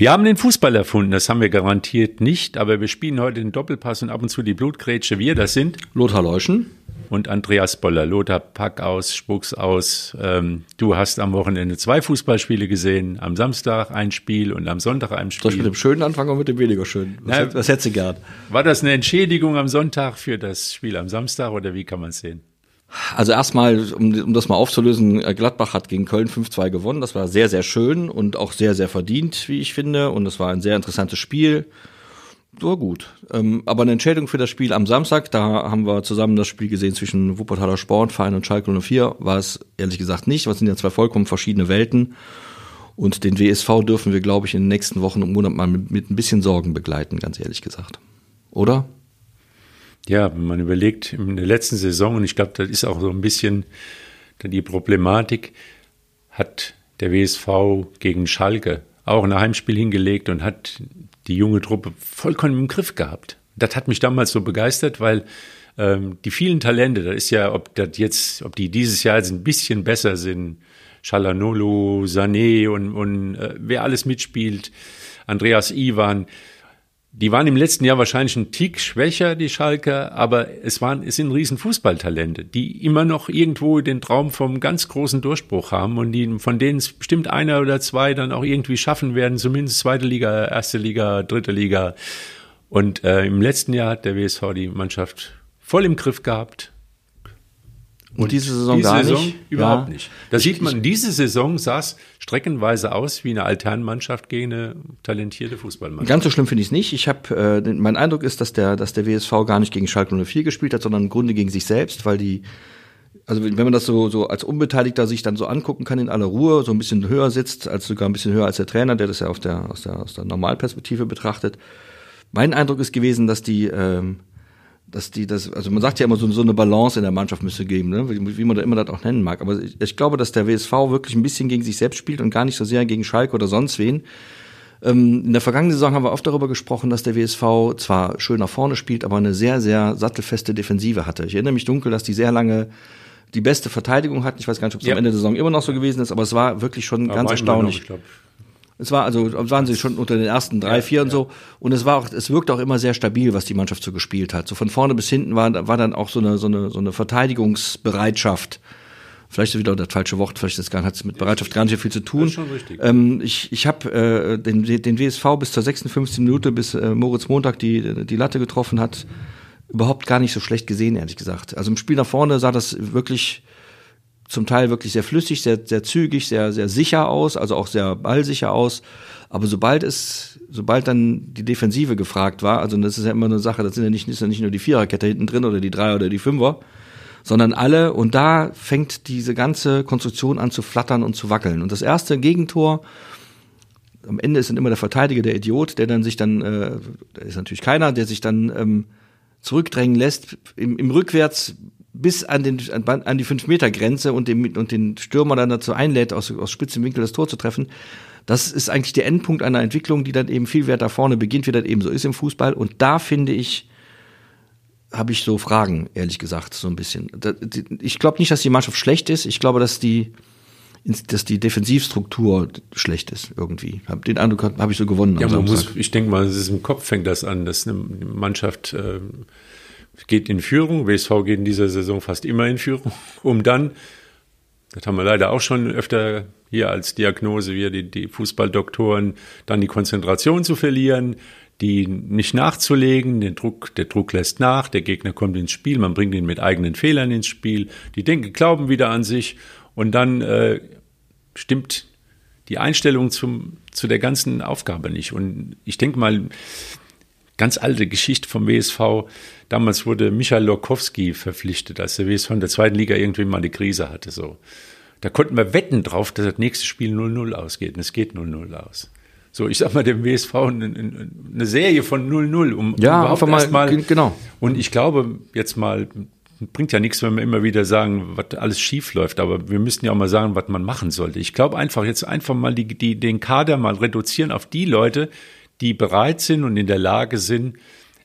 Wir haben den Fußball erfunden, das haben wir garantiert nicht, aber wir spielen heute den Doppelpass und ab und zu die Blutgrätsche. Wir, das sind Lothar Leuschen und Andreas Boller. Lothar, pack aus, spuck's aus. Ähm, du hast am Wochenende zwei Fußballspiele gesehen, am Samstag ein Spiel und am Sonntag ein Spiel. Soll ich mit dem schönen anfangen oder mit dem weniger schönen? Was, Na, was hättest du gern? War das eine Entschädigung am Sonntag für das Spiel am Samstag oder wie kann man es sehen? Also erstmal, um, um das mal aufzulösen, äh, Gladbach hat gegen Köln 5-2 gewonnen. Das war sehr, sehr schön und auch sehr, sehr verdient, wie ich finde. Und es war ein sehr interessantes Spiel. War gut. Ähm, aber eine Entscheidung für das Spiel am Samstag, da haben wir zusammen das Spiel gesehen zwischen Wuppertaler Sportverein und Schalke 04, war es ehrlich gesagt nicht. Das sind ja zwei vollkommen verschiedene Welten. Und den WSV dürfen wir, glaube ich, in den nächsten Wochen und Monaten mal mit, mit ein bisschen Sorgen begleiten, ganz ehrlich gesagt. Oder? Ja, wenn man überlegt, in der letzten Saison, und ich glaube, das ist auch so ein bisschen die Problematik, hat der WSV gegen Schalke auch ein Heimspiel hingelegt und hat die junge Truppe vollkommen im Griff gehabt. Das hat mich damals so begeistert, weil ähm, die vielen Talente, das ist ja, ob das jetzt, ob die dieses Jahr jetzt ein bisschen besser sind, Chalanolo, Sané und, und äh, wer alles mitspielt, Andreas Iwan, die waren im letzten Jahr wahrscheinlich ein Tick schwächer, die Schalker, aber es waren, es sind riesen Fußballtalente, die immer noch irgendwo den Traum vom ganz großen Durchbruch haben und die, von denen es bestimmt einer oder zwei dann auch irgendwie schaffen werden, zumindest zweite Liga, erste Liga, dritte Liga. Und äh, im letzten Jahr hat der WSV die Mannschaft voll im Griff gehabt. Und diese Saison diese gar Saison nicht? Überhaupt ja. nicht. Da sieht man, diese Saison sah es streckenweise aus wie eine Alternmannschaft gegen eine talentierte Fußballmannschaft. Ganz so schlimm finde ich es nicht. Ich habe, äh, mein Eindruck ist, dass der, dass der WSV gar nicht gegen Schalke 04 gespielt hat, sondern im Grunde gegen sich selbst, weil die, also wenn man das so, so als Unbeteiligter sich dann so angucken kann in aller Ruhe, so ein bisschen höher sitzt, als sogar ein bisschen höher als der Trainer, der das ja auf der, aus der, aus der Normalperspektive betrachtet. Mein Eindruck ist gewesen, dass die, ähm, dass die das, also man sagt ja immer so, so eine Balance in der Mannschaft müsste geben, ne? wie, wie man da immer das auch nennen mag. Aber ich, ich, glaube, dass der WSV wirklich ein bisschen gegen sich selbst spielt und gar nicht so sehr gegen Schalke oder sonst wen. Ähm, in der vergangenen Saison haben wir oft darüber gesprochen, dass der WSV zwar schön nach vorne spielt, aber eine sehr, sehr sattelfeste Defensive hatte. Ich erinnere mich dunkel, dass die sehr lange die beste Verteidigung hatten. Ich weiß gar nicht, ob es ja. am Ende der Saison immer noch so gewesen ist, aber es war wirklich schon aber ganz erstaunlich. Noch, es war also waren sie schon unter den ersten drei, vier und so. Und es war auch, es wirkte auch immer sehr stabil, was die Mannschaft so gespielt hat. So von vorne bis hinten war, war dann auch so eine, so eine, so eine Verteidigungsbereitschaft. Vielleicht ist wieder das falsche Wort, vielleicht ist gar, hat es mit Bereitschaft gar nicht so viel zu tun. Das ist schon richtig. Ähm, ich ich habe äh, den, den WSV bis zur 56. Minute, bis äh, Moritz Montag die, die Latte getroffen hat, überhaupt gar nicht so schlecht gesehen, ehrlich gesagt. Also im Spiel nach vorne sah das wirklich zum Teil wirklich sehr flüssig, sehr, sehr zügig, sehr, sehr sicher aus, also auch sehr ballsicher aus. Aber sobald es, sobald dann die Defensive gefragt war, also das ist ja immer eine Sache, das sind ja nicht, ist ja nicht nur die Viererkette hinten drin oder die Dreier oder die Fünfer, sondern alle. Und da fängt diese ganze Konstruktion an zu flattern und zu wackeln. Und das erste Gegentor, am Ende ist dann immer der Verteidiger, der Idiot, der dann sich dann, äh, ist natürlich keiner, der sich dann ähm, zurückdrängen lässt, im, im Rückwärts bis an, den, an die 5-Meter-Grenze und den, und den Stürmer dann dazu einlädt, aus, aus spitzem Winkel das Tor zu treffen. Das ist eigentlich der Endpunkt einer Entwicklung, die dann eben viel weiter vorne beginnt, wie das eben so ist im Fußball. Und da finde ich, habe ich so Fragen, ehrlich gesagt, so ein bisschen. Ich glaube nicht, dass die Mannschaft schlecht ist. Ich glaube, dass die, dass die Defensivstruktur schlecht ist irgendwie. Den Eindruck habe ich so gewonnen. Ja, man muss, ich denke mal, es ist im Kopf fängt das an, dass eine Mannschaft äh, geht in Führung. WSV geht in dieser Saison fast immer in Führung, um dann, das haben wir leider auch schon öfter hier als Diagnose, wir die, die Fußballdoktoren, dann die Konzentration zu verlieren, die nicht nachzulegen, den Druck, der Druck lässt nach, der Gegner kommt ins Spiel, man bringt ihn mit eigenen Fehlern ins Spiel, die denken, glauben wieder an sich und dann äh, stimmt die Einstellung zum, zu der ganzen Aufgabe nicht. Und ich denke mal, ganz alte Geschichte vom WSV. Damals wurde Michael Lokowski verpflichtet, als der WSV in der zweiten Liga irgendwie mal eine Krise hatte. So. Da konnten wir wetten drauf, dass das nächste Spiel 0-0 ausgeht. Und es geht 0-0 aus. So, ich sag mal dem WSV eine, eine Serie von 0-0, um ja, überhaupt mal, mal, genau. Und ich glaube, jetzt mal, bringt ja nichts, wenn wir immer wieder sagen, was alles schief läuft, aber wir müssten ja auch mal sagen, was man machen sollte. Ich glaube einfach, jetzt einfach mal die, die, den Kader mal reduzieren auf die Leute, die bereit sind und in der Lage sind,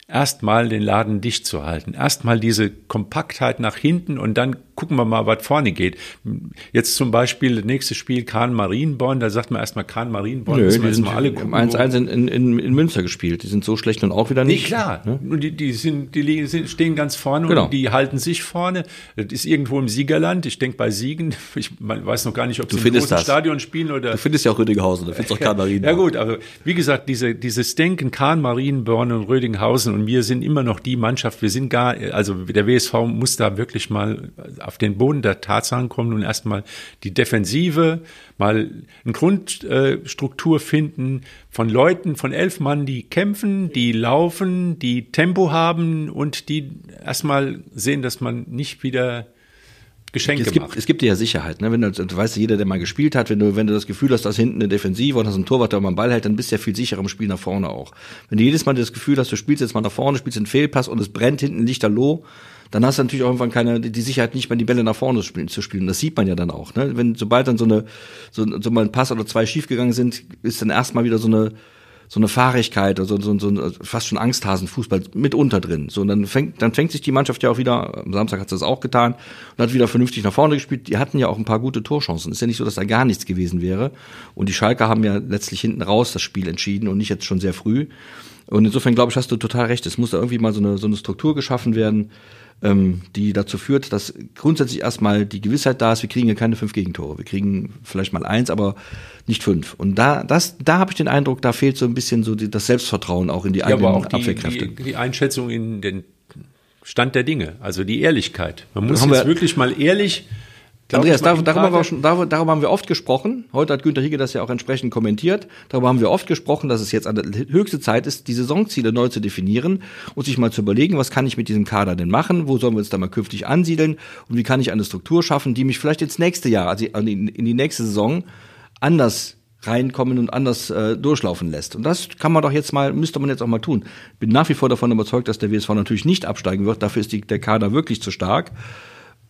erstmal den Laden dicht zu halten. Erstmal diese Kompaktheit nach hinten und dann gucken wir mal, was vorne geht. Jetzt zum Beispiel das nächste Spiel Kahn Marienborn, da sagt man erstmal Kahn Marienborn, Nö, die sind mal alle gucken. 1-1 in, in, in Münster gespielt. Die sind so schlecht und auch wieder Nee, nicht. klar. Ne? Die, die, sind, die stehen ganz vorne Genau. und die halten sich vorne. Das ist irgendwo im Siegerland. Ich denke bei Siegen, ich man weiß noch gar nicht, ob sie im findest großen das. Stadion spielen oder. Du findest ja auch Rüdinghausen, du findest auch Kanarin. Ja gut, aber wie gesagt, diese, dieses Denken, Kahn, Marienborn und Rödinghausen und wir sind immer noch die Mannschaft, wir sind gar, also der WSV muss da wirklich mal auf den Boden der Tatsachen kommen und erstmal die Defensive, mal eine Grundstruktur finden von Leuten, von elf Mann, die kämpfen, die laufen, die Tempo haben und die erstmal sehen, dass man nicht wieder Geschenke Es gibt, macht. es gibt dir ja Sicherheit, ne? Wenn du, du weißt jeder, der mal gespielt hat, wenn du, wenn du das Gefühl hast, dass hinten eine Defensive und hast einen Torwart, der mal einen Ball hält, dann bist du ja viel sicherer im Spiel nach vorne auch. Wenn du jedes Mal das Gefühl hast, du spielst jetzt mal nach vorne, spielst einen Fehlpass und es brennt hinten lichterloh, dann hast du natürlich auch irgendwann keine, die Sicherheit nicht mehr, die Bälle nach vorne spielen, zu spielen. Das sieht man ja dann auch, ne? Wenn, sobald dann so eine, so, so mal ein Pass oder zwei schiefgegangen sind, ist dann erstmal wieder so eine, so eine Fahrigkeit oder so, so, so fast schon Angsthasenfußball mitunter drin. So, und dann fängt, dann fängt sich die Mannschaft ja auch wieder, am Samstag hat sie das auch getan und hat wieder vernünftig nach vorne gespielt. Die hatten ja auch ein paar gute Torchancen. Ist ja nicht so, dass da gar nichts gewesen wäre. Und die Schalker haben ja letztlich hinten raus das Spiel entschieden und nicht jetzt schon sehr früh. Und insofern glaube ich, hast du total recht. Es muss da irgendwie mal so eine, so eine Struktur geschaffen werden, ähm, die dazu führt, dass grundsätzlich erstmal die Gewissheit da ist, wir kriegen ja keine fünf Gegentore. Wir kriegen vielleicht mal eins, aber nicht fünf. Und da, das, da habe ich den Eindruck, da fehlt so ein bisschen so die, das Selbstvertrauen auch in die Ja, eigenen aber auch die, Abwehrkräfte. die, die Einschätzung in den Stand der Dinge, also die Ehrlichkeit. Man muss jetzt wir- wirklich mal ehrlich. Glaub Andreas, darüber, haben wir Frage- schon, dar, darüber haben wir oft gesprochen. Heute hat Günter Hicke das ja auch entsprechend kommentiert. Darüber haben wir oft gesprochen, dass es jetzt an der höchste Zeit ist, die Saisonziele neu zu definieren und sich mal zu überlegen, was kann ich mit diesem Kader denn machen? Wo sollen wir uns da mal künftig ansiedeln? Und wie kann ich eine Struktur schaffen, die mich vielleicht ins nächste Jahr, also in, in die nächste Saison anders reinkommen und anders äh, durchlaufen lässt. Und das kann man doch jetzt mal, müsste man jetzt auch mal tun. Bin nach wie vor davon überzeugt, dass der WSV natürlich nicht absteigen wird. Dafür ist die, der Kader wirklich zu stark.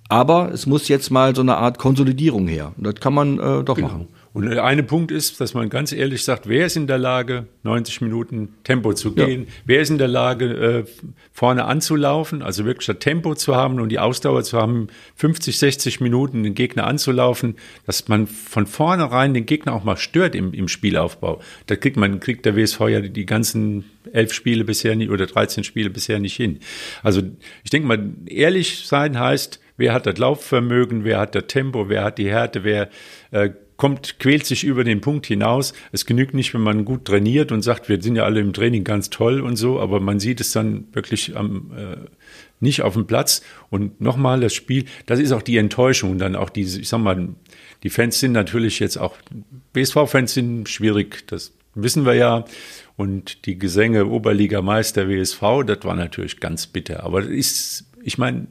Aber es muss jetzt mal so eine Art Konsolidierung her. Und das kann man äh, doch machen. Und der eine Punkt ist, dass man ganz ehrlich sagt, wer ist in der Lage, 90 Minuten Tempo zu Ja. gehen? Wer ist in der Lage, äh, vorne anzulaufen, also wirklich das Tempo zu haben und die Ausdauer zu haben, 50, 60 Minuten den Gegner anzulaufen, dass man von vornherein den Gegner auch mal stört im, im Spielaufbau. Da kriegt man, kriegt der WSV ja die ganzen elf Spiele bisher nicht oder 13 Spiele bisher nicht hin. Also ich denke mal, ehrlich sein heißt, wer hat das Laufvermögen, wer hat das Tempo, wer hat die Härte, wer äh, kommt, quält sich über den Punkt hinaus. Es genügt nicht, wenn man gut trainiert und sagt, wir sind ja alle im Training ganz toll und so, aber man sieht es dann wirklich am, äh, nicht auf dem Platz. Und nochmal das Spiel, das ist auch die Enttäuschung, dann auch diese, ich sag mal, die Fans sind natürlich jetzt auch, BSV-Fans sind schwierig, das wissen wir ja. Und die Gesänge Oberligameister WSV, das war natürlich ganz bitter. Aber das ist, ich meine,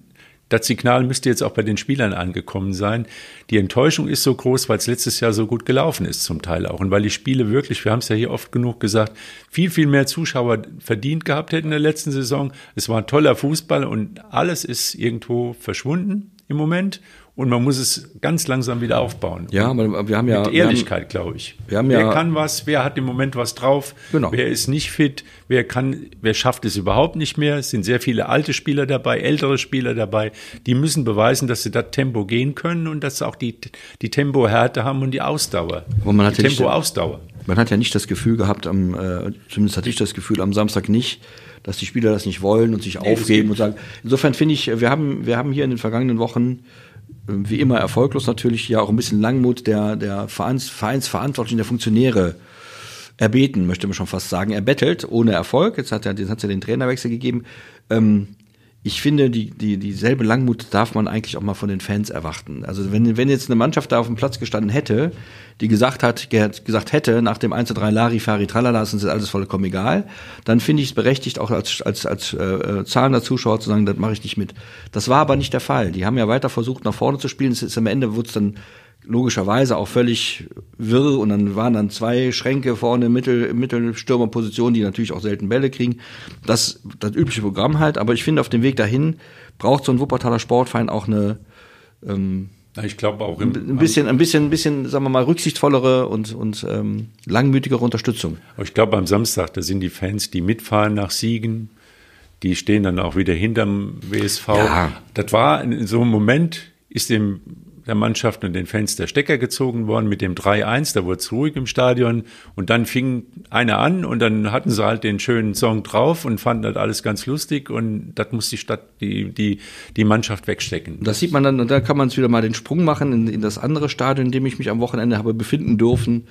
das Signal müsste jetzt auch bei den Spielern angekommen sein. Die Enttäuschung ist so groß, weil es letztes Jahr so gut gelaufen ist zum Teil auch. Und weil die Spiele wirklich, wir haben es ja hier oft genug gesagt, viel, viel mehr Zuschauer verdient gehabt hätten in der letzten Saison. Es war toller Fußball und alles ist irgendwo verschwunden im Moment. Und man muss es ganz langsam wieder aufbauen. Ja, wir haben ja. Mit Ehrlichkeit, glaube ich. wir haben wer ja- kann was, wer hat im Moment was drauf, Genau. wer ist nicht fit, wer kann, wer schafft es überhaupt nicht mehr. Es sind sehr viele alte Spieler dabei, ältere Spieler dabei, die müssen beweisen, dass sie das Tempo gehen können und dass sie auch die, die Tempohärte haben und die Ausdauer. Aber man hat die ja Tempoausdauer. Man hat ja nicht das Gefühl gehabt, am, äh, zumindest hatte ich das Gefühl am Samstag nicht, dass die Spieler das nicht wollen und sich aufgeben und sagen. Insofern finde ich, wir haben, wir haben hier in den vergangenen Wochen, wie immer erfolglos natürlich, ja auch ein bisschen Langmut der, der Vereins, Vereinsverantwortlichen, der Funktionäre erbeten, möchte man schon fast sagen, erbettelt, ohne Erfolg. Jetzt hat er, jetzt hat ja den Trainerwechsel gegeben. Ähm, ich finde, die, die, dieselbe Langmut darf man eigentlich auch mal von den Fans erwarten. Also wenn, wenn jetzt eine Mannschaft da auf dem Platz gestanden hätte, die gesagt hat, ge- gesagt hätte, nach dem 1 zu 3 Lari, Fari, Tralala, ist uns alles vollkommen egal, dann finde ich es berechtigt, auch als, als, als äh, zahlender Zuschauer zu sagen, das mache ich nicht mit. Das war aber nicht der Fall. Die haben ja weiter versucht, nach vorne zu spielen. Es ist am Ende wurde es dann logischerweise auch völlig wirr und dann waren dann zwei Schränke vorne, Mittel, Mittelstürmerposition, die natürlich auch selten Bälle kriegen. Das, das übliche Programm halt, aber ich finde, auf dem Weg dahin braucht so ein Wuppertaler Sportverein auch eine, ähm, Ich glaube auch im, ein bisschen, ein bisschen, ein bisschen, sagen wir mal, rücksichtsvollere und, und ähm, langmütigere Unterstützung. Ich glaube, am Samstag, da sind die Fans, die mitfahren nach Siegen, die stehen dann auch wieder hinterm WSV. Ja. Das war in so einem Moment ist dem der Mannschaft und den Fans der Stecker gezogen worden mit dem 3-1, da wurde es ruhig im Stadion und dann fing einer an und dann hatten sie halt den schönen Song drauf und fanden das alles ganz lustig und das muss die Stadt, die, die, die Mannschaft wegstecken. Das sieht man dann, und da kann man es wieder mal den Sprung machen in, in das andere Stadion, in dem ich mich am Wochenende habe befinden dürfen.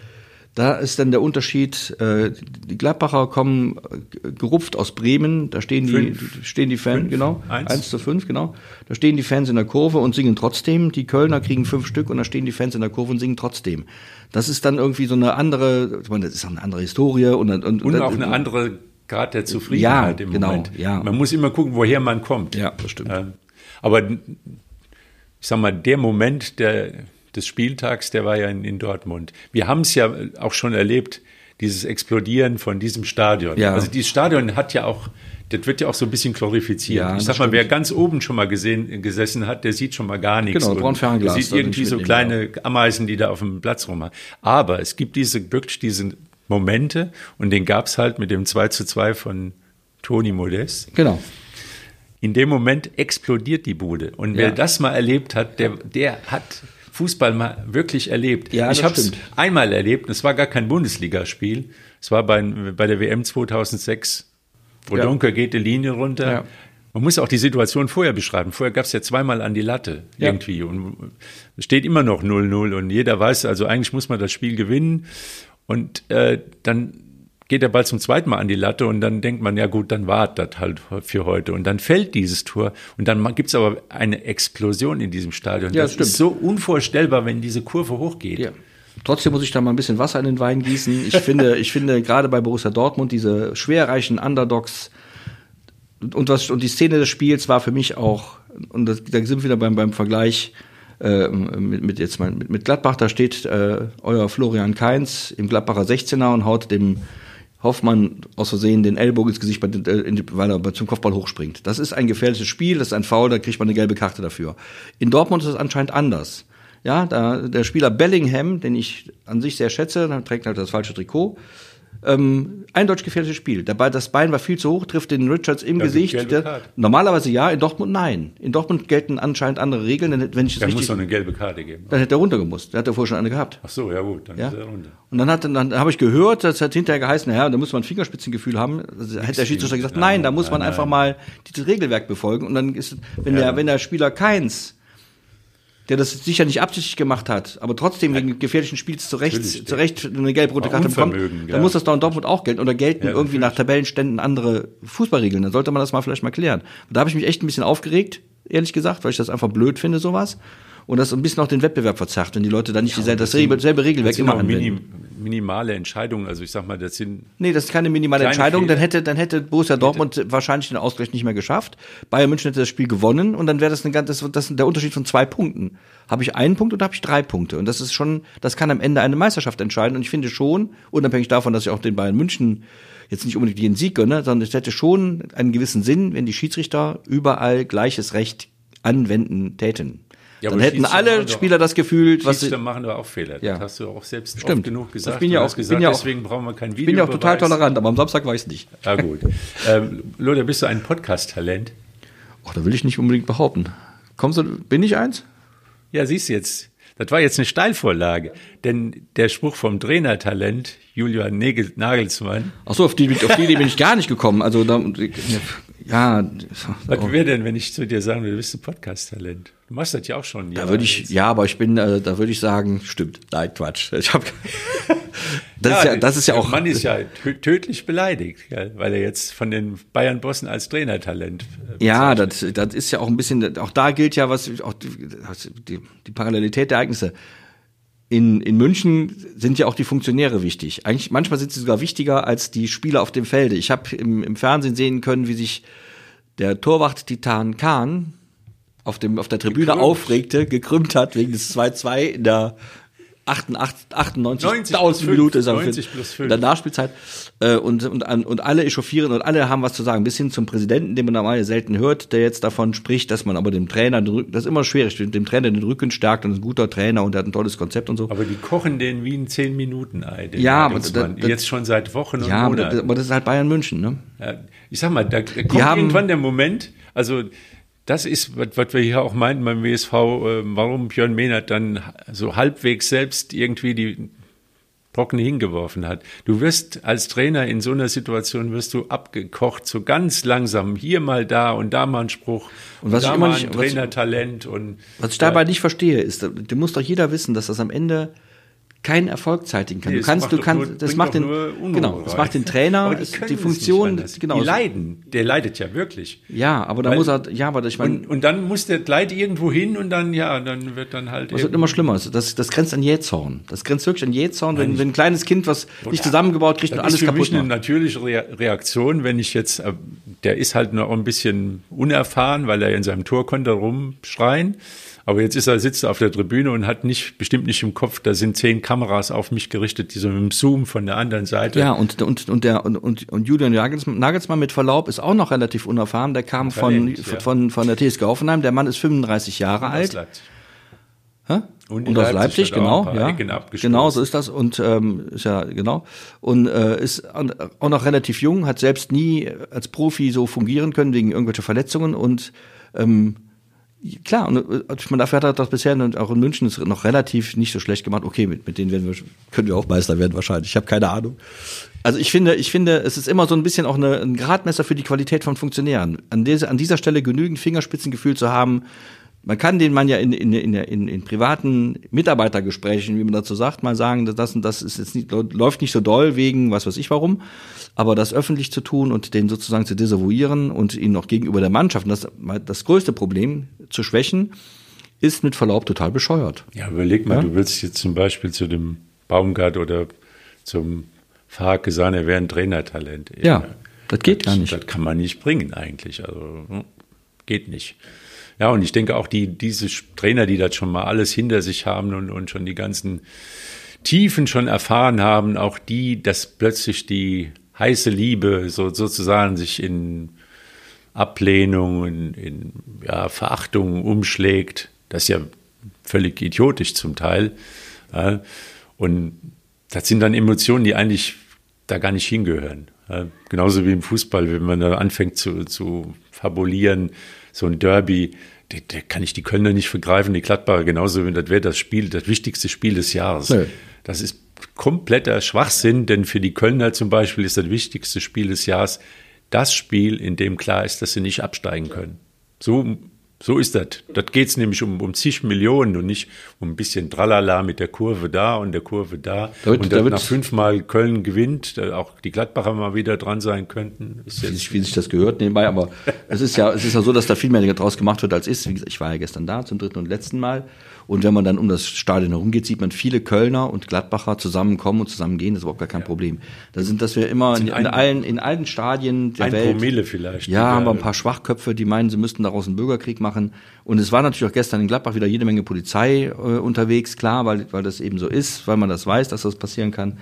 Da ist dann der Unterschied, äh, die Gladbacher kommen äh, gerupft aus Bremen, da stehen die, fünf. stehen die Fans, genau, eins. eins zu fünf, genau. Da stehen die Fans in der Kurve und singen trotzdem. Die Kölner kriegen fünf Stück und da stehen die Fans in der Kurve und singen trotzdem. Das ist dann irgendwie so eine andere, ich meine, das ist auch eine andere Historie und, und, und auch eine andere Grad der Zufriedenheit ja, im genau, Moment. Ja. Man muss immer gucken, woher man kommt. Ja, das stimmt. Aber ich sag mal, der Moment, der des Spieltags, der war ja in, in Dortmund. Wir haben es ja auch schon erlebt, dieses Explodieren von diesem Stadion. Ja. Also dieses Stadion hat ja auch, das wird ja auch so ein bisschen glorifiziert. Ja, ich sag mal, wer ganz oben schon mal gesehen, gesessen hat, der sieht schon mal gar nichts. Genau, braucht Fernglas. Der sieht irgendwie so kleine Ameisen, die da auf dem Platz rummachen. Aber es gibt diese, wirklich diese Momente und den gab es halt mit dem 2 zu 2 von Toni Modest. Genau in dem Moment explodiert die Bude. Und wer ja. das mal erlebt hat, der, der hat Fußball mal wirklich erlebt. Ja, ich habe es einmal erlebt, es war gar kein Bundesligaspiel. Es war bei, bei der WM 2006, wo ja. Dunker geht die Linie runter. Ja. Man muss auch die Situation vorher beschreiben. Vorher gab es ja zweimal an die Latte irgendwie und es steht immer noch 0-0 und jeder weiß, also eigentlich muss man das Spiel gewinnen. Und äh, dann geht der Ball zum zweiten Mal an die Latte und dann denkt man, ja gut, dann war das halt für heute. Und dann fällt dieses Tor und dann gibt es aber eine Explosion in diesem Stadion. Ja, das stimmt. ist so unvorstellbar, wenn diese Kurve hochgeht. Ja. Trotzdem muss ich da mal ein bisschen Wasser in den Wein gießen. Ich finde, ich finde gerade bei Borussia Dortmund diese schwerreichen Underdogs und was und die Szene des Spiels war für mich auch und das, da sind wir wieder beim beim Vergleich äh, mit, mit jetzt mal mit, mit Gladbach. Da steht äh, euer Florian Kainz im Gladbacher 16er und haut dem Hoffmann aus Versehen den Ellbogen ins Gesicht, weil er zum Kopfball hochspringt. Das ist ein gefährliches Spiel, das ist ein Foul, da kriegt man eine gelbe Karte dafür. In Dortmund ist es anscheinend anders. Ja, da der Spieler Bellingham, den ich an sich sehr schätze, trägt halt das falsche Trikot, ähm, eindeutig gefährliches Spiel. Dabei das Bein war viel zu hoch, trifft den Richards im ja, Gesicht. Der, normalerweise ja, in Dortmund nein. In Dortmund gelten anscheinend andere Regeln. Denn wenn ich da muss doch eine gelbe Karte geben. Dann hätte er runtergemusst. Der hat ja vorher schon eine gehabt. Ach so, ja gut, dann ja? ist er runter. Und dann hat dann, dann habe ich gehört, das hat hinterher geheißen, ja, da muss man ein Fingerspitzengefühl haben. Da hätte der Schiedsrichter gesagt, nein, nein da muss nein, man nein. einfach mal dieses Regelwerk befolgen. Und dann ist, wenn ja. der, wenn der Spieler keins der das sicher nicht absichtlich gemacht hat, aber trotzdem wegen gefährlichen Spiels zu Recht, zu Recht eine gelb-rote Karte bekommt, dann ja. muss das doch in Dortmund auch gelten. Oder gelten ja, irgendwie nach Tabellenständen andere Fußballregeln. Dann sollte man das mal vielleicht mal klären. Und da habe ich mich echt ein bisschen aufgeregt, ehrlich gesagt, weil ich das einfach blöd finde, sowas und das ein bisschen auch den Wettbewerb verzerrt, wenn die Leute dann nicht ja, dasselbe, dasselbe Regelwerk immer anwenden. Minimale Entscheidungen, also ich sag mal, das sind. Nee, das ist keine minimale Entscheidung, dann hätte, dann hätte Borussia Dortmund hätte. wahrscheinlich den Ausgleich nicht mehr geschafft. Bayern München hätte das Spiel gewonnen und dann wäre das, ein, das, das der Unterschied von zwei Punkten. Habe ich einen Punkt oder habe ich drei Punkte? Und das ist schon, das kann am Ende eine Meisterschaft entscheiden. Und ich finde schon, unabhängig davon, dass ich auch den Bayern München jetzt nicht unbedingt jeden Sieg gönne, sondern es hätte schon einen gewissen Sinn, wenn die Schiedsrichter überall gleiches Recht anwenden täten. Ja, dann hätten alle Spieler das Gefühl, was sie machen wir auch Fehler. Ja. Das hast du auch selbst Stimmt. genug gesagt. Ich bin ja auch, gesagt, bin ja auch, deswegen brauchen wir kein Video. Ich bin ja auch total tolerant, aber am Samstag weiß ich nicht. Ja gut. ähm, Lothar, bist du ein Podcast-Talent? Oh, da will ich nicht unbedingt behaupten. Kommst du, bin ich eins? Ja, siehst du jetzt. Das war jetzt eine Steilvorlage, denn der Spruch vom Trainertalent Julian Nagelsmann. Ach so, auf die, auf die, die bin ich gar nicht gekommen. Also da, ja. Was wäre denn, wenn ich zu dir sagen würde, du bist ein Podcast-Talent? Du machst das ja auch schon. Da würde ich, jetzt. ja, aber ich bin, äh, da würde ich sagen, stimmt. Nein, Quatsch. Ich hab, das, ja, ist ja, das ist ja auch. Mann ist ja tödlich beleidigt, weil er jetzt von den Bayern-Bossen als Trainertalent. Äh, ja, das, das ist ja auch ein bisschen, auch da gilt ja was, auch die, die Parallelität der Ereignisse. In, in München sind ja auch die Funktionäre wichtig. Eigentlich manchmal sind sie sogar wichtiger als die Spieler auf dem Felde. Ich habe im, im Fernsehen sehen können, wie sich der Torwart-Titan Kahn auf, dem, auf der Tribüne gekrümmt. aufregte, gekrümmt hat wegen des 2-2 in der 98, 98 Minute ist 90 plus 5. in der Nachspielzeit äh, und, und, und alle echauffieren und alle haben was zu sagen, bis hin zum Präsidenten, den man normal selten hört, der jetzt davon spricht, dass man aber dem Trainer, das ist immer schwierig, dem Trainer den Rücken stärkt und ist ein guter Trainer und der hat ein tolles Konzept und so. Aber die kochen den wie ein 10 Minuten Ei. Ja, aber das, das, jetzt schon seit Wochen und ja, Monaten. Ja, aber das ist halt Bayern München, ne? Ja, ich sag mal, da kommt haben, irgendwann der Moment, also das ist, was, was wir hier auch meinten beim WSV, äh, warum Björn Mehnert dann so halbwegs selbst irgendwie die Brocken hingeworfen hat. Du wirst als Trainer in so einer Situation wirst du abgekocht, so ganz langsam, hier mal da und da mal ein Spruch und, was da ich mal nicht, ein Trainertalent und was ich dabei nicht verstehe, ist, du musst doch jeder wissen, dass das am Ende keinen Erfolg zeitigen kann. Nee, du kannst, macht du kannst, nur- das macht den, genau, das macht den Trainer, die Funktion, genau. Die leiden, der leidet ja wirklich. Ja, aber da muss er, ja, aber ich meine, Und, und dann muss der Leid irgendwo hin und dann, ja, dann wird dann halt. Es wird immer schlimmer. Das, das grenzt an Jähzorn. Das grenzt wirklich an Jähzorn, wenn, wenn ein kleines Kind was nicht zusammengebaut kriegt und Das alles ist für kaputt mich eine macht. natürliche Rea- Reaktion, wenn ich jetzt, äh, der ist halt noch ein bisschen unerfahren, weil er in seinem Tor konnte rumschreien. Aber jetzt ist er, sitzt er auf der Tribüne und hat nicht, bestimmt nicht im Kopf, da sind zehn Kameras auf mich gerichtet, die so mit dem Zoom von der anderen Seite. Ja, und, und, und, der, und, und, und Julian Nagelsmann, mit Verlaub ist auch noch relativ unerfahren. Der kam von, ja. von, von der TSG Hoffenheim. Der Mann ist 35 Jahre alt. Hä? Und Und, aus Leipzig Leipzig, genau, ja. Genau, so ist das. Und ähm, ist ja genau. Und äh, ist auch noch relativ jung, hat selbst nie als Profi so fungieren können wegen irgendwelcher Verletzungen und ähm, klar, und äh, meine, dafür hat er das bisher auch in München ist noch relativ nicht so schlecht gemacht. Okay, mit, mit denen werden wir, können wir auch Meister werden wahrscheinlich. Ich habe keine Ahnung. Also ich finde, ich finde, es ist immer so ein bisschen auch eine, ein Gradmesser für die Qualität von Funktionären. An, dieser an dieser Stelle genügend Fingerspitzengefühl zu haben. Man kann den man ja in, in, in, in, in privaten Mitarbeitergesprächen, wie man dazu sagt, mal sagen, dass das und das ist jetzt nicht, läuft nicht so doll wegen was weiß ich warum. Aber das öffentlich zu tun und den sozusagen zu desavouieren und ihn noch gegenüber der Mannschaft, das, das größte Problem zu schwächen, ist mit Verlaub total bescheuert. Ja, überleg mal, Ja? du willst jetzt zum Beispiel zu dem Baumgart oder zum Farke sagen, er wäre ein Trainertalent. Ja, das geht gar nicht. Das kann man nicht bringen eigentlich. Also hm, geht nicht. Ja, und ich denke auch, die, diese Trainer, die das schon mal alles hinter sich haben und, und schon die ganzen Tiefen schon erfahren haben, auch die, dass plötzlich die heiße Liebe so, sozusagen sich in Ablehnung, in, in ja, Verachtung umschlägt. Das ist ja völlig idiotisch zum Teil. Ja. Und das sind dann Emotionen, die eigentlich da gar nicht hingehören. Ja. Genauso wie im Fußball, wenn man da anfängt zu, zu fabulieren, so ein Derby, da, da kann ich die Kölner nicht vergreifen, die Gladbacher genauso, das wäre das Spiel, das wichtigste Spiel des Jahres. Nö. Das ist kompletter Schwachsinn, denn für die Kölner zum Beispiel ist das wichtigste Spiel des Jahres das Spiel, in dem klar ist, dass sie nicht absteigen können. So, so ist das. Das geht es nämlich um, um zig Millionen und nicht um ein bisschen Tralala mit der Kurve da und der Kurve da. Da wird- und da nach fünfmal Köln gewinnt, da auch die Gladbacher mal wieder dran sein könnten. Ist wie jetzt sich, wie sich das gehört nebenbei, aber es ist ja, es ist ja so, dass da viel mehr draus gemacht wird als ist. Wie gesagt, ich war ja gestern da zum dritten und letzten Mal. Und wenn man dann um das Stadion herumgeht, sieht man viele Kölner und Gladbacher zusammenkommen und zusammengehen. Das ist überhaupt gar kein Problem. Da sind, dass wir immer in, in ein- allen, in allen Stadien der ein Welt. Promille vielleicht. Ja, haben wir ein paar Schwachköpfe, die meinen, sie müssten daraus einen Bürgerkrieg machen. Und es war natürlich auch gestern in Gladbach wieder jede Menge Polizei äh, unterwegs, klar, weil, weil das eben so ist, weil man das weiß, dass das passieren kann.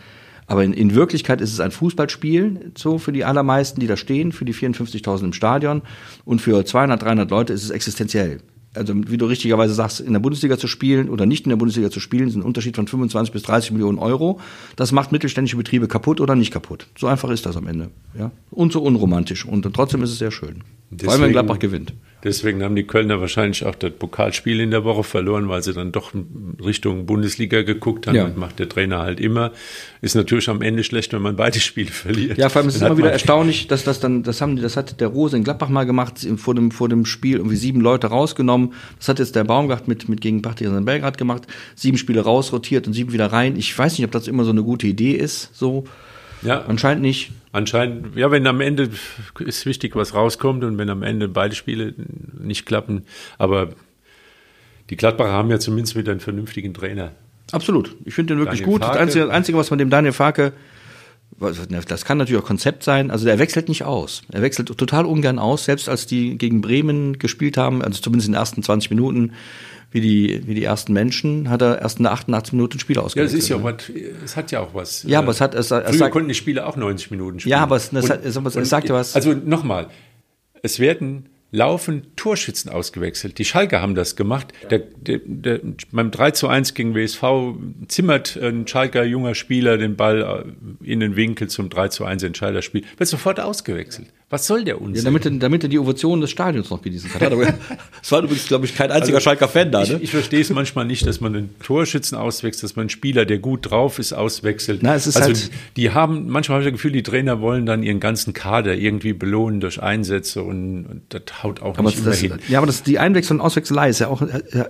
Aber in, in Wirklichkeit ist es ein Fußballspiel, so für die allermeisten, die da stehen, für die 54.000 im Stadion. Und für 200, 300 Leute ist es existenziell. Also, wie du richtigerweise sagst, in der Bundesliga zu spielen oder nicht in der Bundesliga zu spielen, ist ein Unterschied von 25 bis 30 Millionen Euro. Das macht mittelständische Betriebe kaputt oder nicht kaputt. So einfach ist das am Ende. Ja? Und so unromantisch. Und trotzdem ist es sehr schön. Vor allem, wenn Deswegen- Gladbach gewinnt. Deswegen haben die Kölner wahrscheinlich auch das Pokalspiel in der Woche verloren, weil sie dann doch Richtung Bundesliga geguckt haben. Ja. Das macht der Trainer halt immer. Ist natürlich am Ende schlecht, wenn man beide Spiele verliert. Ja, vor allem ist es immer wieder erstaunlich, dass das dann, das haben die, das hat der Rose in Gladbach mal gemacht, vor dem, vor dem Spiel irgendwie sieben Leute rausgenommen. Das hat jetzt der Baumgart mit, mit gegen Partizan in Belgrad gemacht. Sieben Spiele rausrotiert und sieben wieder rein. Ich weiß nicht, ob das immer so eine gute Idee ist, so. Ja, Anscheinend nicht. anscheinend, ja, wenn am Ende ist wichtig, was rauskommt und wenn am Ende beide Spiele nicht klappen. Aber die Gladbacher haben ja zumindest wieder einen vernünftigen Trainer. Absolut. Ich finde den wirklich Daniel gut. Das Farke. Einzige, das Einzige, was man dem Daniel Farke, das kann natürlich auch Konzept sein, also der wechselt nicht aus. Er wechselt total ungern aus, selbst als die gegen Bremen gespielt haben, also zumindest in den ersten 20 Minuten, wie die, wie die ersten Menschen, hat er erst in der 88 Minuten Spiel Ja, das ausgewechselt. ist ja auch was, es hat ja auch was. Ja, aber es hat- es- es früher sagt- konnten die Spieler auch 90 Minuten spielen. Ja, aber es- es hat- es- es sagt ja was- Also nochmal, es werden laufend Torschützen ausgewechselt. Die Schalke haben das gemacht. Der, der, der, beim 3 zu 1 gegen WSV zimmert ein Schalker junger Spieler den Ball in den Winkel zum 3 zu 1 Entscheiderspiel, wird sofort ausgewechselt. Was soll der Unsinn? Ja, damit, er- damit er die Ovation des Stadions noch genießen kann. Es war übrigens, glaube ich, kein einziger Schalker Fan da, ich, ne? ich verstehe es manchmal nicht, dass man einen Torschützen auswechselt, dass man einen Spieler, der gut drauf ist, auswechselt. Na, es ist also halt- die haben, manchmal habe ich das Gefühl, die Trainer wollen dann ihren ganzen Kader irgendwie belohnen durch Einsätze und, und das haut auch Aber nicht das, immer hin. ja, aber das, die Einwechslung und Auswechselei ist ja auch,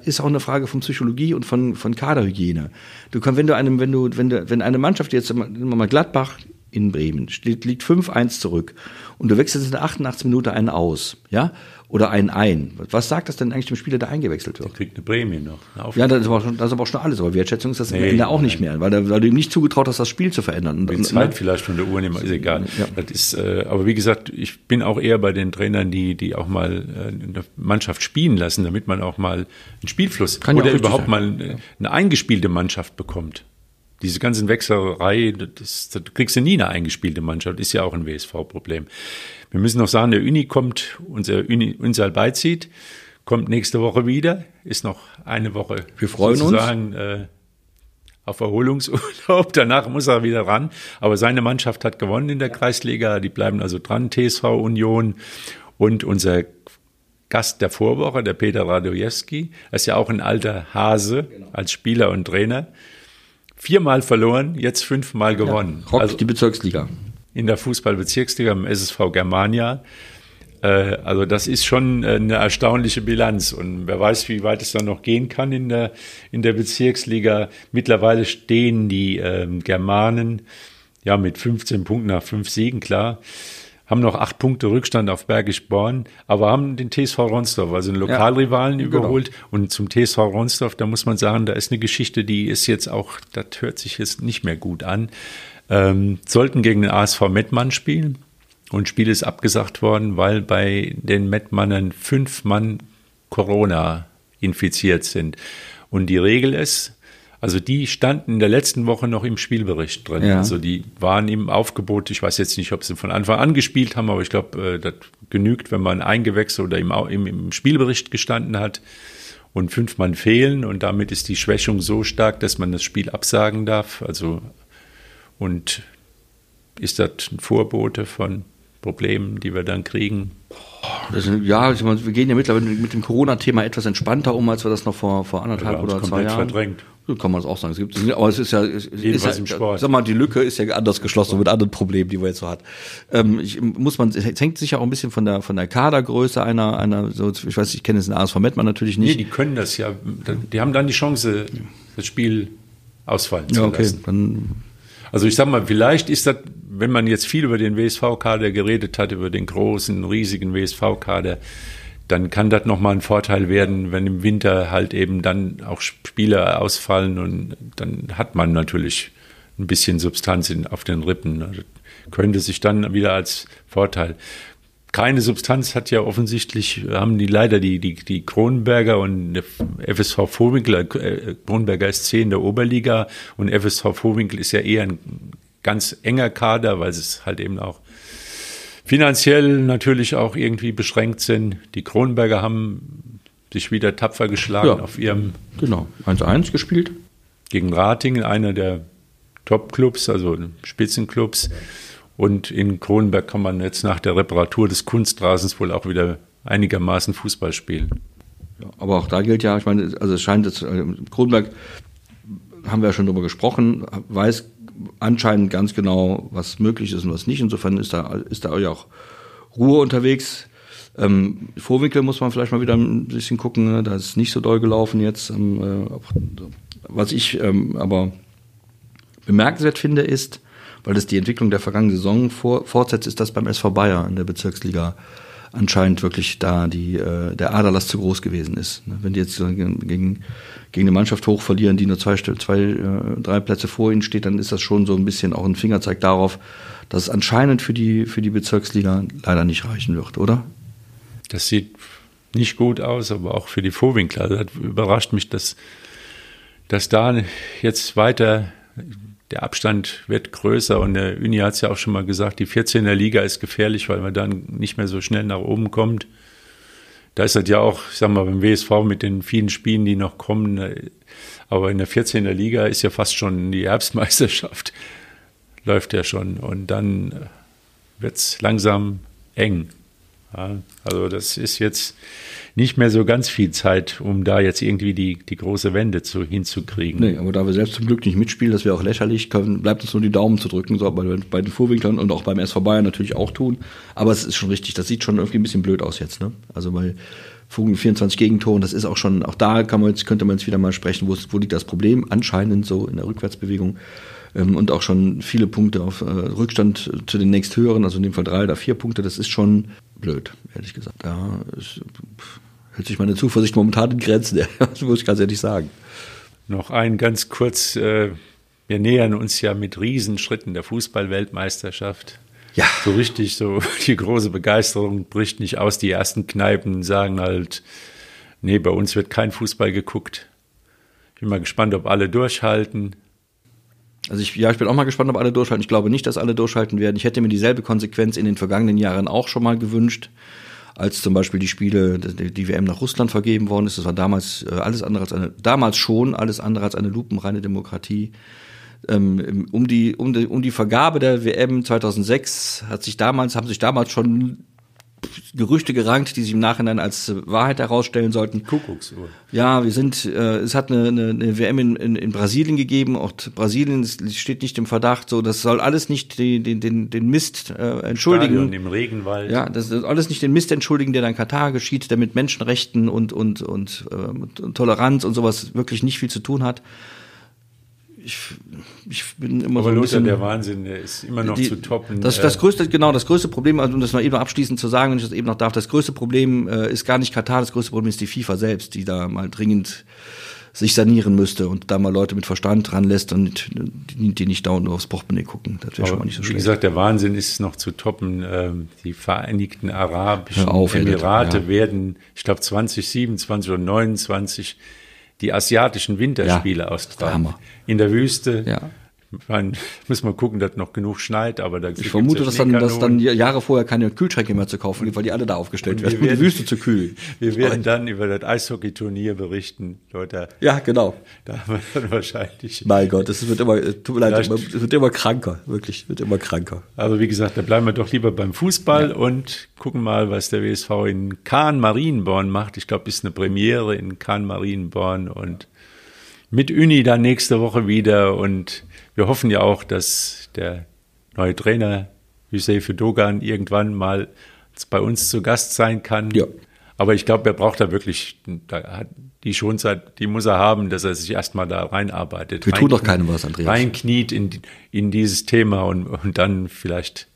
ist auch eine Frage von Psychologie und von, von Kaderhygiene. Du kannst, wenn du einem, wenn du, wenn du, wenn eine Mannschaft jetzt, nehmen wir mal Gladbach in Bremen, steht, liegt 5-1 zurück und du wechselst in der 88. Minute einen aus, ja? Oder einen ein. Was sagt das denn eigentlich dem Spieler, der eingewechselt wird? Kriegt eine Prämie noch. eine. Ja, das ist, aber schon, das ist aber auch schon alles. Aber Wertschätzung ist das am Nee, Ende auch nicht mehr, weil, der, weil du ihm nicht zugetraut hast, das Spiel zu verändern. Und, Die Zeit vielleicht von der Uhr nehmen, ist egal. Ja. Das ist, äh, aber wie gesagt, ich bin auch eher bei den Trainern, die, die auch mal äh, eine Mannschaft spielen lassen, damit man auch mal einen Spielfluss Kann oder überhaupt sein. mal eine, eine eingespielte Mannschaft bekommt. Diese ganzen Wechselerei, das, das kriegst du nie eine eingespielte Mannschaft, ist ja auch ein WSV-Problem. Wir müssen noch sagen, der Uni kommt, unser Uni, unser Beizieht, kommt nächste Woche wieder, ist noch eine Woche Wir freuen uns. sozusagen, Äh, auf Erholungsurlaub. Danach muss er wieder ran. Aber seine Mannschaft hat gewonnen in der Kreisliga. Die bleiben also dran. TSV Union und unser Gast der Vorwoche, der Peter Radojewski, ist ja auch ein alter Hase als Spieler und Trainer. Viermal verloren, jetzt fünfmal gewonnen. rockt also die Bezirksliga. in der Fußballbezirksliga im SSV Germania. Äh, Also das ist schon äh, eine erstaunliche Bilanz und wer weiß, wie weit es dann noch gehen kann in der, in der Bezirksliga. Mittlerweile stehen die ähm, Germanen ja mit 15 Punkten nach fünf Siegen, klar, haben noch acht Punkte Rückstand auf Bergisch Born, aber haben den TSV Ronsdorf, also einen Lokalrivalen genau. überholt. Und zum TSV Ronsdorf, da muss man sagen, da ist eine Geschichte, die ist jetzt auch, das hört sich jetzt nicht mehr gut an. Ähm, sollten gegen den ASV Mettmann spielen und Spiel ist abgesagt worden, weil bei den Mettmannern fünf Mann Corona infiziert sind. Und die Regel ist, also die standen in der letzten Woche noch im Spielbericht drin. Ja. Also die waren im Aufgebot. Ich weiß jetzt nicht, ob sie von Anfang an gespielt haben, aber ich glaube, äh, das genügt, wenn man eingewechselt oder im, im, im Spielbericht gestanden hat und fünf Mann fehlen. Und damit ist die Schwächung so stark, dass man das Spiel absagen darf. Also und ist das ein Vorbote von Problemen, die wir dann kriegen? Das ja, wir gehen ja mittlerweile mit dem Corona-Thema etwas entspannter um, als wir das noch vor, vor anderthalb oder zwei Jahren. verdrängt. Kann man es auch sagen. Es gibt, aber es ist ja, es ist ja, im Sport. Sag mal, die Lücke ist ja anders geschlossen mit anderen Problemen, die man jetzt so hat. Ähm, ich, muss man, es hängt sicher auch ein bisschen von der von der Kadergröße einer einer. So, ich weiß, ich kenne jetzt den ASV Mettmann natürlich Nee, nicht. die können das ja. Die haben dann die Chance, das Spiel ausfallen ja, zu okay, lassen. dann Also ich sag mal, vielleicht ist das, wenn man jetzt viel über den WSV-Kader geredet hat, über den großen, riesigen WSV-Kader, dann kann das nochmal ein Vorteil werden, wenn im Winter halt eben dann auch Spieler ausfallen und dann hat man natürlich ein bisschen Substanz in, auf den Rippen. Das könnte sich dann wieder als Vorteil. Keine Substanz hat ja offensichtlich, haben die leider die, die, die Kronenberger und FSV Vorwinkel, äh, Kronenberger ist 10 in der Oberliga und FSV Vorwinkel ist ja eher ein ganz enger Kader, weil es halt eben auch finanziell natürlich auch irgendwie beschränkt sind. Die Kronenberger haben sich wieder tapfer geschlagen Ja. auf ihrem genau 1-1 gespielt. gegen Ratingen, einer der Top-Clubs, also Spitzenclubs. Und in Kronenberg kann man jetzt nach der Reparatur des Kunstrasens wohl auch wieder einigermaßen Fußball spielen. Ja, aber auch da gilt ja, ich meine, also es scheint jetzt, äh, Kronberg haben wir ja schon drüber gesprochen, weiß anscheinend ganz genau, was möglich ist und was nicht. Insofern ist da, ist da ja auch Ruhe unterwegs. Ähm, Vorwinkel muss man vielleicht mal wieder ein bisschen gucken, ne? da ist nicht so doll gelaufen jetzt. Ähm, äh, was ich ähm, aber bemerkenswert finde, ist, weil das die Entwicklung der vergangenen Saison vor, fortsetzt, ist das beim SV Bayer in der Bezirksliga anscheinend wirklich da die, äh, der Aderlass zu groß gewesen ist. Ne? Wenn die jetzt gegen, gegen eine Mannschaft hoch verlieren, die nur zwei, zwei äh, drei Plätze vor ihnen steht, dann ist das schon so ein bisschen auch ein Fingerzeig darauf, dass es anscheinend für die, für die Bezirksliga leider nicht reichen wird, oder? Das sieht nicht gut aus, aber auch für die Vorwinkler. Das überrascht mich, dass, dass da jetzt weiter der Abstand wird größer und der Uni hat es ja auch schon mal gesagt, die 14er Liga ist gefährlich, weil man dann nicht mehr so schnell nach oben kommt. Da ist das ja auch, ich sag mal, beim WSV mit den vielen Spielen, die noch kommen, aber in der 14er Liga ist ja fast schon die Herbstmeisterschaft, läuft ja schon und dann wird es langsam eng. Ja, also das ist jetzt nicht mehr so ganz viel Zeit, um da jetzt irgendwie die, die große Wende zu, hinzukriegen. Nee, aber da wir selbst zum Glück nicht mitspielen, das wäre auch lächerlich, können, bleibt uns nur die Daumen zu drücken, so bei, bei den Vorwinklern und auch beim SV Bayern natürlich auch tun. Aber es ist schon richtig, das sieht schon irgendwie ein bisschen blöd aus jetzt, ne? Also bei Vogel 24 Gegentoren, das ist auch schon, auch da kann man jetzt, könnte man jetzt wieder mal sprechen, wo, wo liegt das Problem? Anscheinend so in der Rückwärtsbewegung ähm, und auch schon viele Punkte auf äh, Rückstand zu den nächsthöheren, also in dem Fall drei oder vier Punkte, das ist schon blöd, ehrlich gesagt. Da ist, hält sich meine Zuversicht momentan in Grenzen, das muss ich ganz ehrlich sagen. Noch ein ganz kurz, äh, wir nähern uns ja mit Riesenschritten der Fußballweltmeisterschaft. Ja. So richtig, so die große Begeisterung bricht nicht aus. Die ersten Kneipen sagen halt, nee, bei uns wird kein Fußball geguckt. Ich bin mal gespannt, ob alle durchhalten. Also ich, ja, ich bin auch mal gespannt, ob alle durchhalten. Ich glaube nicht, dass alle durchhalten werden. Ich hätte mir dieselbe Konsequenz in den vergangenen Jahren auch schon mal gewünscht, als zum Beispiel die Spiele, die WM nach Russland vergeben worden ist. Das war damals äh, alles andere als eine, damals schon alles andere als eine lupenreine Demokratie. Ähm, um die, um die, um die Vergabe der WM 2006 hat sich damals, haben sich damals schon Gerüchte gerankt, die sich im Nachhinein als Wahrheit herausstellen sollten. Kuckucksuhr. Ja, wir sind, äh, es hat eine, eine, eine WM in, in, in Brasilien gegeben, auch Brasilien steht nicht im Verdacht, so, das soll alles nicht den, den, den, Mist äh, entschuldigen. Stadion im Regenwald. Ja, das soll alles nicht den Mist entschuldigen, der dann Katar geschieht, der mit Menschenrechten und, und, und, äh, und Toleranz und sowas wirklich nicht viel zu tun hat ich, ich bin immer Aber so ein Lothar, bisschen, der Wahnsinn, der ist immer noch die, zu toppen. Das, das größte, genau, das größte Problem, also um das mal eben abschließend zu sagen, wenn ich das eben noch darf, das größte Problem äh, ist gar nicht Katar, das größte Problem ist die FIFA selbst, die da mal dringend sich sanieren müsste und da mal Leute mit Verstand dran lässt und die, die nicht dauernd nur aufs Portemonnaie gucken. Das wäre schon mal nicht so schlecht. Wie gesagt, der Wahnsinn ist noch zu toppen. Ähm, die Vereinigten Arabischen auf, Emirate ja. werden, ich glaube 2027 oder 29 die asiatischen Winterspiele Ja, austragen. Hammer. In der Wüste. Ja. Ich meine, müssen wir gucken, dass noch genug schneit, aber da Ich vermute, dass dann, dass dann Jahre vorher keine Kühlschränke mehr zu kaufen gibt, weil die alle da aufgestellt werden, um die Wüste zu kühlen. Wir werden dann über das Eishockeyturnier berichten, Leute. Ja, genau. Da haben wir dann wahrscheinlich. Mein Gott, es wird immer, es tut mir leid, es wird immer kranker, wirklich, wird immer kranker. Also wie gesagt, da bleiben wir doch lieber beim Fußball und gucken mal, was der WSV in Kahn Marienborn macht. Ich glaube, ist eine Premiere in Kahn Marienborn und mit Uni dann nächste Woche wieder. Und wir hoffen ja auch, dass der neue Trainer Hüseyin Dogan irgendwann mal bei uns zu Gast sein kann. Ja. Aber ich glaube, er braucht da wirklich, da hat die Schonzeit, die muss er haben, dass er sich erstmal da reinarbeitet. Wir tun doch keinem was, Andreas. Reinkniet in, in dieses Thema und, und dann vielleicht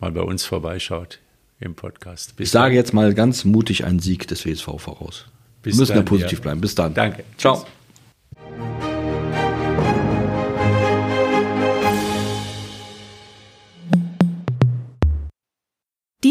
mal bei uns vorbeischaut im Podcast. Bis Ich sage jetzt mal ganz mutig einen Sieg des WSV voraus. Bis Wir müssen dann, ja positiv ja. bleiben. Bis dann. Danke. Ciao. Tschüss.